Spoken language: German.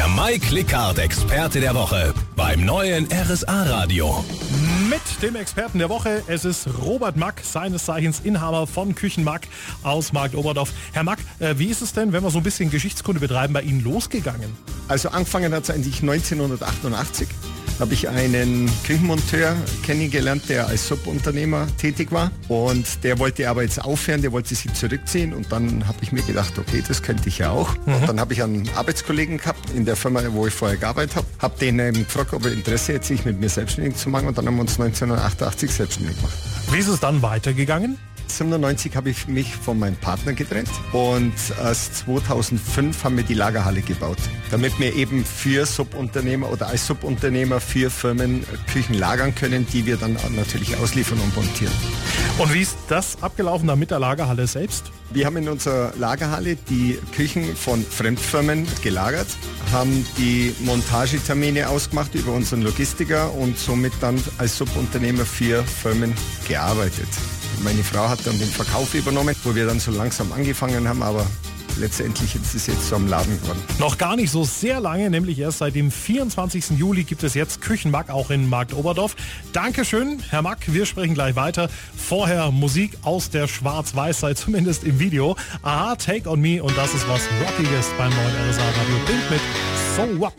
Der Mike Lickhardt Experte der Woche beim neuen RSA Radio. Mit dem Experten der Woche, es ist Robert Mack, seines Zeichens Inhaber von Küchenmack aus Markt Oberdorf. Herr Mack, äh, wie ist es denn, wenn wir so ein bisschen Geschichtskunde betreiben, bei Ihnen losgegangen? Also angefangen hat es eigentlich 1988 habe ich einen Küchenmonteur kennengelernt, der als Subunternehmer tätig war. Und der wollte aber jetzt aufhören, der wollte sich zurückziehen. Und dann habe ich mir gedacht, okay, das könnte ich ja auch. Mhm. Und dann habe ich einen Arbeitskollegen gehabt in der Firma, wo ich vorher gearbeitet habe. Habe den ähm, gefragt, ob er Interesse hätte, sich mit mir selbstständig zu machen. Und dann haben wir uns 1988 selbstständig gemacht. Wie ist es dann weitergegangen? 1997 habe ich mich von meinem Partner getrennt und erst 2005 haben wir die Lagerhalle gebaut, damit wir eben für Subunternehmer oder als Subunternehmer für Firmen Küchen lagern können, die wir dann natürlich ausliefern und montieren. Und wie ist das abgelaufen da mit der Lagerhalle selbst? Wir haben in unserer Lagerhalle die Küchen von Fremdfirmen gelagert, haben die Montagetermine ausgemacht über unseren Logistiker und somit dann als Subunternehmer für Firmen gearbeitet. Meine Frau hat dann den Verkauf übernommen, wo wir dann so langsam angefangen haben, aber letztendlich ist es jetzt so am Laden geworden. Noch gar nicht so sehr lange, nämlich erst seit dem 24. Juli gibt es jetzt Küchenmack auch in Markt Oberdorf. Dankeschön, Herr Mack. Wir sprechen gleich weiter. Vorher Musik aus der Schwarz-Weiß-Zeit, zumindest im Video. Aha, Take on Me und das ist was Rockiges beim neuen RSA Radio Pink mit So What.